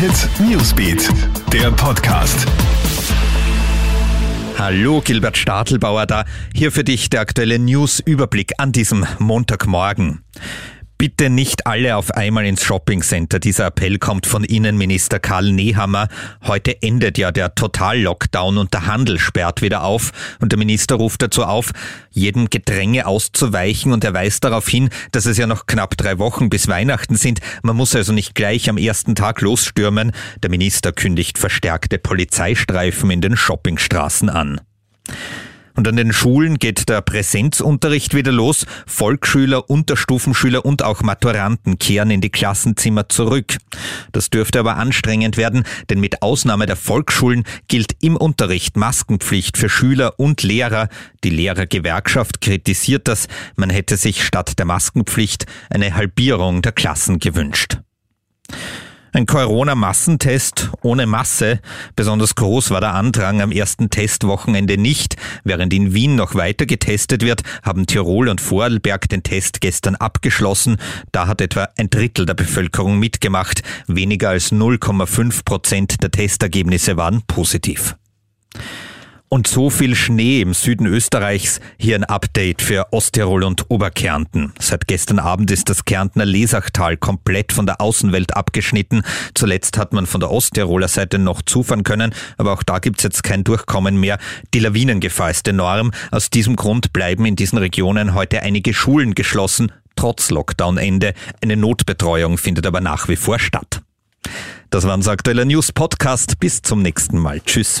Hit Newsbeat, der Podcast. Hallo, Gilbert Stadelbauer da. Hier für dich der aktuelle News-Überblick an diesem Montagmorgen. Bitte nicht alle auf einmal ins Shoppingcenter. Dieser Appell kommt von Innenminister Karl Nehammer. Heute endet ja der Total-Lockdown und der Handel sperrt wieder auf. Und der Minister ruft dazu auf, jedem Gedränge auszuweichen und er weist darauf hin, dass es ja noch knapp drei Wochen bis Weihnachten sind. Man muss also nicht gleich am ersten Tag losstürmen. Der Minister kündigt verstärkte Polizeistreifen in den Shoppingstraßen an. Und an den Schulen geht der Präsenzunterricht wieder los. Volksschüler, Unterstufenschüler und auch Maturanten kehren in die Klassenzimmer zurück. Das dürfte aber anstrengend werden, denn mit Ausnahme der Volksschulen gilt im Unterricht Maskenpflicht für Schüler und Lehrer. Die Lehrergewerkschaft kritisiert das. Man hätte sich statt der Maskenpflicht eine Halbierung der Klassen gewünscht. Ein Corona-Massentest ohne Masse. Besonders groß war der Andrang am ersten Testwochenende nicht. Während in Wien noch weiter getestet wird, haben Tirol und Vorarlberg den Test gestern abgeschlossen. Da hat etwa ein Drittel der Bevölkerung mitgemacht. Weniger als 0,5 Prozent der Testergebnisse waren positiv. Und so viel Schnee im Süden Österreichs. Hier ein Update für Osttirol und Oberkärnten. Seit gestern Abend ist das Kärntner Lesachtal komplett von der Außenwelt abgeschnitten. Zuletzt hat man von der Osttiroler Seite noch zufahren können, aber auch da gibt's jetzt kein Durchkommen mehr. Die Lawinengefahr ist enorm. Aus diesem Grund bleiben in diesen Regionen heute einige Schulen geschlossen, trotz Lockdown-Ende. Eine Notbetreuung findet aber nach wie vor statt. Das war unser aktueller News Podcast. Bis zum nächsten Mal. Tschüss.